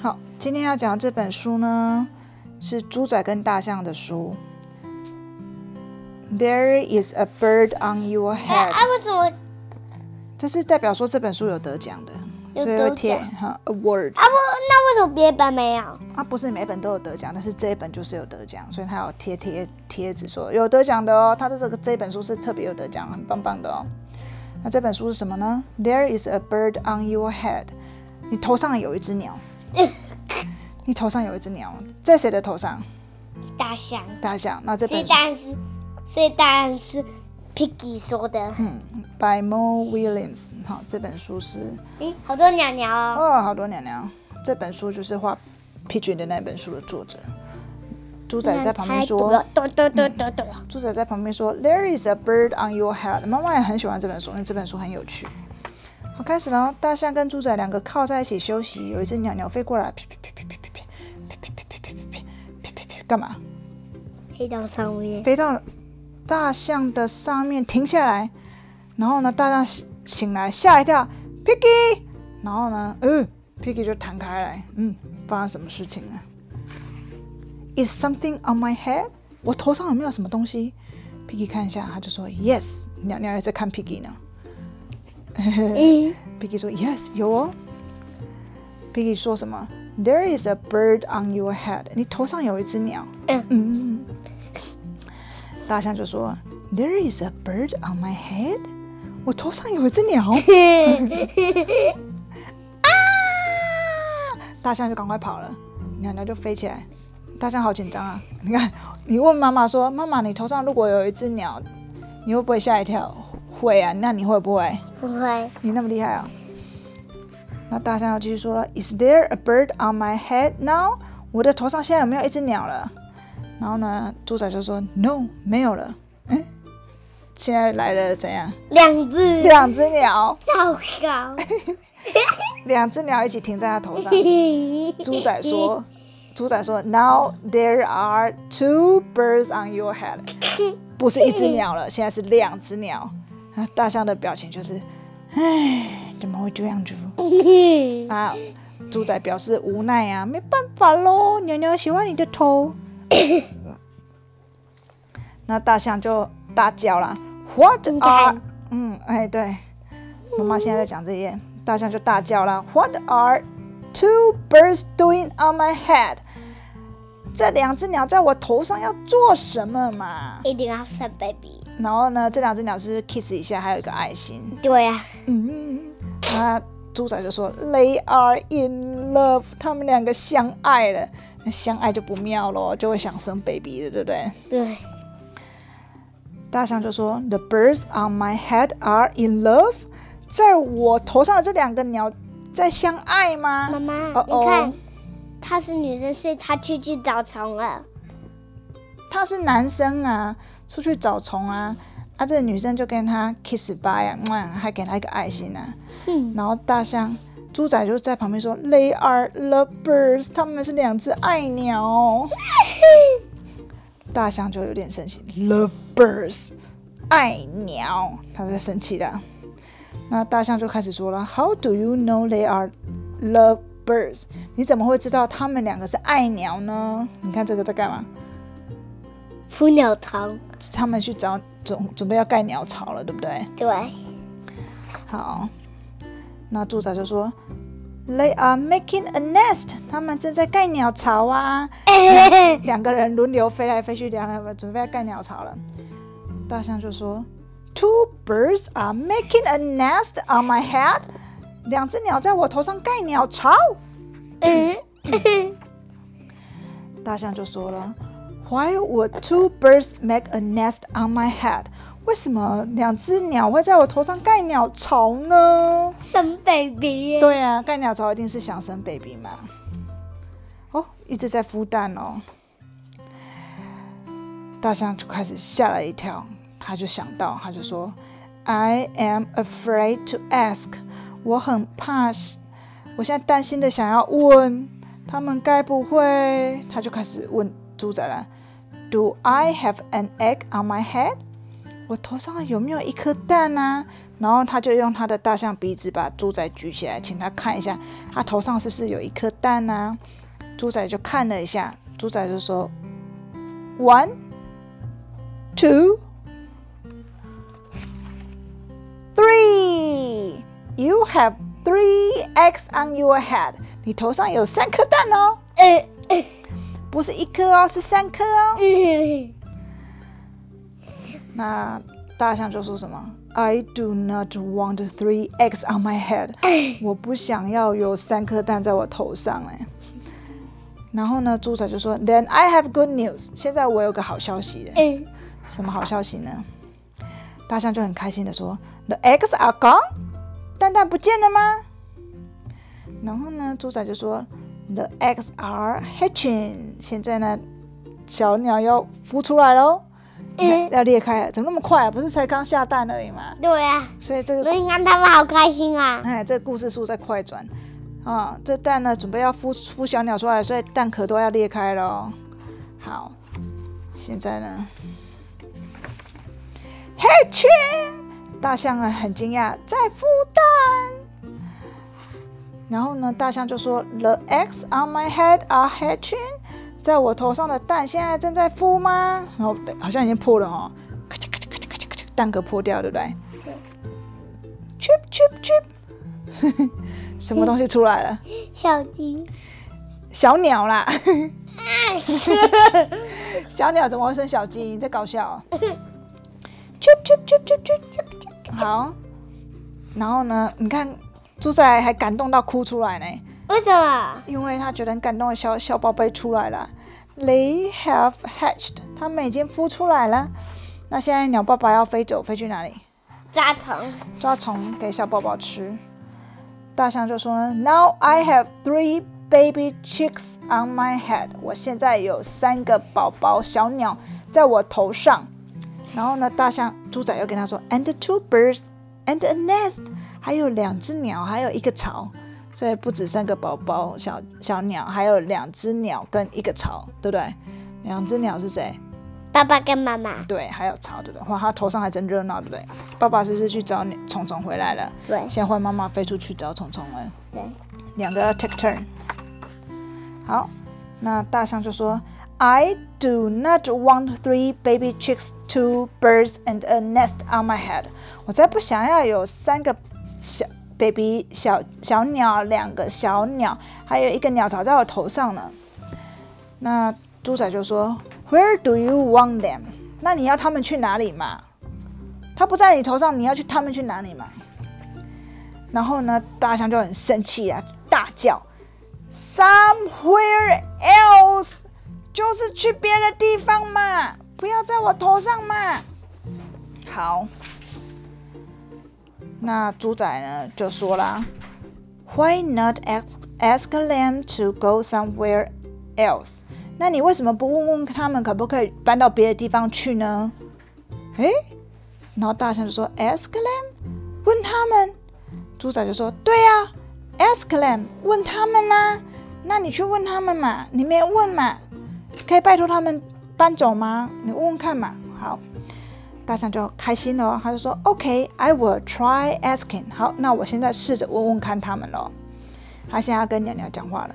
好，今天要讲的这本书呢，是猪仔跟大象的书。There is a bird on your 哎 head，啊，为什么这是代表说这本书有得奖的，所以会贴奖哈 award。啊不？那为什么别本没有？啊，不是每本都有得奖，但是这一本就是有得奖，所以它有贴贴贴纸说有得奖的哦。它的这个这一本书是特别有得奖，很棒棒的哦。那这本书是什么呢？There is a bird on your head，你头上有一只鸟，你头上有一只鸟，在谁的头上？大象，大象。那这本是，所以当然是 Piggy 说的。嗯，by Mo Williams，好，这本书是诶，好多鸟鸟哦。哦，好多鸟鸟。这本书就是画 Pigeon 的那本书的作者。猪仔在旁边说。多多多多多。猪仔在旁边说：“There is a bird on your head。”妈妈也很喜欢这本书，因为这本书很有趣。好，开始了。大象跟猪仔两个靠在一起休息。有一只鸟鸟飞过来，噼噼噼噼噼噼噼噼噼噼噼噼噼噼噼噼，干嘛？飞到上面，飞到大象的上面停下来。然后呢，大象醒醒来，吓一跳，Piggy。然后呢，嗯，Piggy 就弹开来。嗯，发生什么事情了？Is something on my head？我头上有没有什么东西？Piggy 看一下，他就说 Yes。鸟鸟也在看 Piggy 呢。嗯，Piggy 说 Yes，有哦。Piggy 说什么？There is a bird on your head。你头上有一只鸟。嗯嗯。大象就说：“There is a bird on my head。”我头上有一只鸟。啊大象就赶快跑了，鸟鸟就飞起来。大象好紧张啊！你看，你问妈妈说：“妈妈，你头上如果有一只鸟，你会不会吓一跳？”会啊，那你会不会？不会，你那么厉害啊！那大象要继续说了：“Is there a bird on my head now？” 我的头上现在有没有一只鸟了？然后呢，猪仔就说：“No，没有了。”嗯，现在来了怎样？两只，两只鸟，糟糕。两只鸟一起停在他头上。猪仔说：“猪仔说，Now there are two birds on your head，不是一只鸟了，现在是两只鸟。”啊，大象的表情就是，唉，怎么会这样子？啊，猪仔表示无奈啊，没办法喽，鸟鸟喜欢你的头。那大象就大叫了，What 你 are？看嗯，哎，对，妈妈现在在讲这些，大象就大叫了，What are two birds doing on my head？这两只鸟在我头上要做什么嘛？一定要生 baby。然后呢，这两只鸟是 kiss 一下，还有一个爱心。对呀、嗯，那猪仔就说 They are in love，他们两个相爱了。那相爱就不妙咯，就会想生 baby 了，对不对？对，大象就说 The birds on my head are in love，在我头上的这两个鸟在相爱吗？妈妈哦哦你看，她是女生，所以她去去找虫了。他是男生啊，出去找虫啊，啊，这个女生就跟他 kiss bye 啊，哇还给他一个爱心啊。哼，然后大象、猪仔就在旁边说：“They are love birds，他们是两只爱鸟。”大象就有点生气，“Love birds，爱鸟。”他在生气的。那大象就开始说了：“How do you know they are love birds？你怎么会知道他们两个是爱鸟呢？你看这个在干嘛？扑鸟巢。他们去找准准备要盖鸟巢了，对不对？对，好，那住宅就说：“They are making a nest，他们正在盖鸟巢啊。”两个人轮流飞来飞去，两个人准备要盖鸟巢了。大象就说：“Two birds are making a nest on my head，两只鸟在我头上盖鸟巢。嗯，”大象就说了：“Why would two birds make a nest on my head？为什么两只鸟会在我头上盖鸟巢呢？”生 baby。对啊，盖鸟巢一定是想生 baby 嘛。哦，一直在孵蛋哦。大象就开始吓了一跳，他就想到，他就说：“I am afraid to ask。”我很怕，我现在担心的想要问他们该不会，他就开始问猪仔了：“Do I have an egg on my head？” 我头上有没有一颗蛋啊？然后他就用他的大象鼻子把猪仔举起来，请他看一下他头上是不是有一颗蛋啊？猪仔就看了一下，猪仔就说：One, two, three. You have three eggs on your head. 你头上有三颗蛋哦，呃不是一颗哦，是三颗哦。呃那大象就说什么？I do not want three eggs on my head。我不想要有三颗蛋在我头上哎。然后呢，猪仔就说，Then I have good news。现在我有个好消息什么好消息呢？大象就很开心的说，The eggs are gone。蛋蛋不见了吗？然后呢，猪仔就说，The eggs are hatching。现在呢，小鸟要孵出来喽。呃要裂开了，怎么那么快啊？不是才刚下蛋而已吗？对啊，所以这个，你看他们好开心啊！哎，这个故事书在快转啊，这蛋呢准备要孵孵小鸟出来，所以蛋壳都要裂开了哦。好，现在呢，hatching，大象啊很惊讶，在孵蛋。然后呢，大象就说：“The eggs on my head are hatching。”在我头上的蛋现在正在孵吗？然后好像已经破了哦，咔嚓咔嚓咔嚓咔嚓咔嚓，蛋壳破掉，对不对对？Chip chip chip，什么东西出来了？小鸡，小鸟啦！小鸟怎么会生小鸡？你在搞笑哦、chip chip chip chip chip chip chip。好，然后呢？你看猪仔还感动到哭出来呢。为什么？因为他觉得很感动的小小宝贝出来了，They have hatched，他们已经孵出来了。那现在鸟爸爸要飞走，飞去哪里？抓虫。抓虫给小宝宝吃。大象就说呢，Now I have three baby chicks on my head。我现在有三个宝宝小鸟在我头上。然后呢，大象猪仔又跟他说，and two birds and a nest，还有两只鸟，还有一个巢。所以不止三个宝宝小小鸟，还有两只鸟跟一个巢，对不对？两只鸟是谁？爸爸跟妈妈。对，还有巢，对不对？哇，他头上还真热闹，对不对？爸爸是不是去找虫虫回来了？对现在换妈妈飞出去找虫虫了。对，两个要 take turn。好，那大象就说：“I do not want three baby chicks, two birds, and a nest on my head。”我再不想要有三个小 baby 小小鸟，两个小鸟，还有一个鸟巢在我头上呢。那猪仔就说：“Where do you want them？” 那你要他们去哪里嘛？他不在你头上，你要去他们去哪里嘛？然后呢，大象就很生气啊，大叫：“Somewhere else，就是去别的地方嘛，不要在我头上嘛。”好，那猪仔呢就说啦：“Why not ask ask them to go somewhere else？” 那你为什么不问问他们可不可以搬到别的地方去呢？诶，然后大象就说：“Ask them，问他们。”猪仔就说：“对呀、a s k them，问他们啦、那你去问他们嘛，你没问嘛，可以拜托他们搬走吗？你问问看嘛。”好，大象就开心了哦，他就说：“OK，I、will try asking。”好，那我现在试着问问看他们咯。他现在要跟鸟鸟讲话了。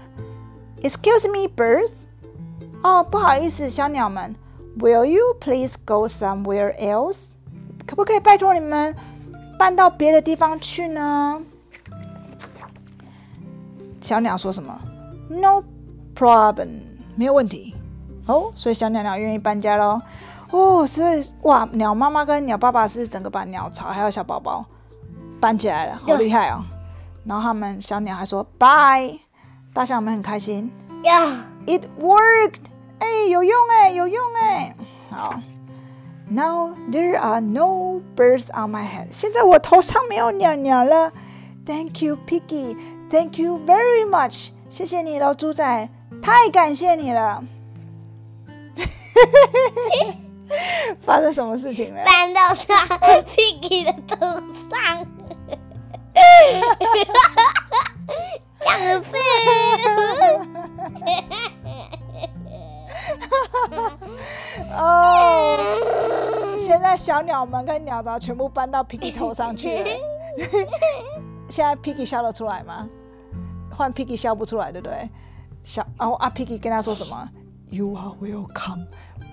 Excuse me, birds。哦，不好意思，小鸟们，Will you please go somewhere else？可不可以拜托你们搬到别的地方去呢？小鸟说什么？No problem，没有问题。哦，所以小鸟鸟愿意搬家喽。哦，所以哇，鸟妈妈跟鸟爸爸是整个把鸟巢还有小宝宝搬起来了，好厉害哦。然后他们小鸟还说 bye，大象们很开心。Yeah，it worked！哎，有用哎，有用哎。好，Now there are no birds on my head。现在我头上没有鸟鸟了。Thank you, Piggy. Thank you very much。谢谢你了，猪仔，太感谢你了。发生什么事情了？搬到他 Piggy 的头上，这样很废。哦，现在在小鸟们跟鸟巢全部搬到 Piggy 头上去了。现在 Piggy 笑得出来吗？换 Piggy 笑不出来，对不对？笑，然后啊 Piggy 跟他说什么？You are welcome，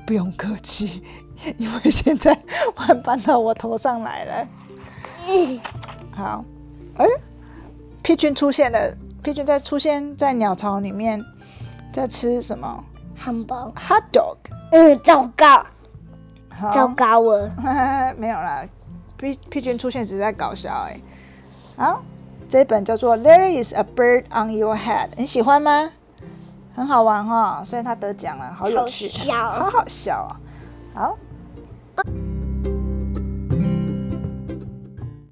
不用客气，因为现在换搬到我头上来了。好，哎，Pigeon 出现了，Pigeon 在出现在鸟巢里面，在吃什么汉堡。？Hot dog。嗯，糟糕，好糟糕了。没有啦，P P 君出现只是在搞笑哎、好，这本叫做《There is a bird on your head》，你喜欢吗？很好玩哈、所以他得奖了，好有趣，好好笑啊！好，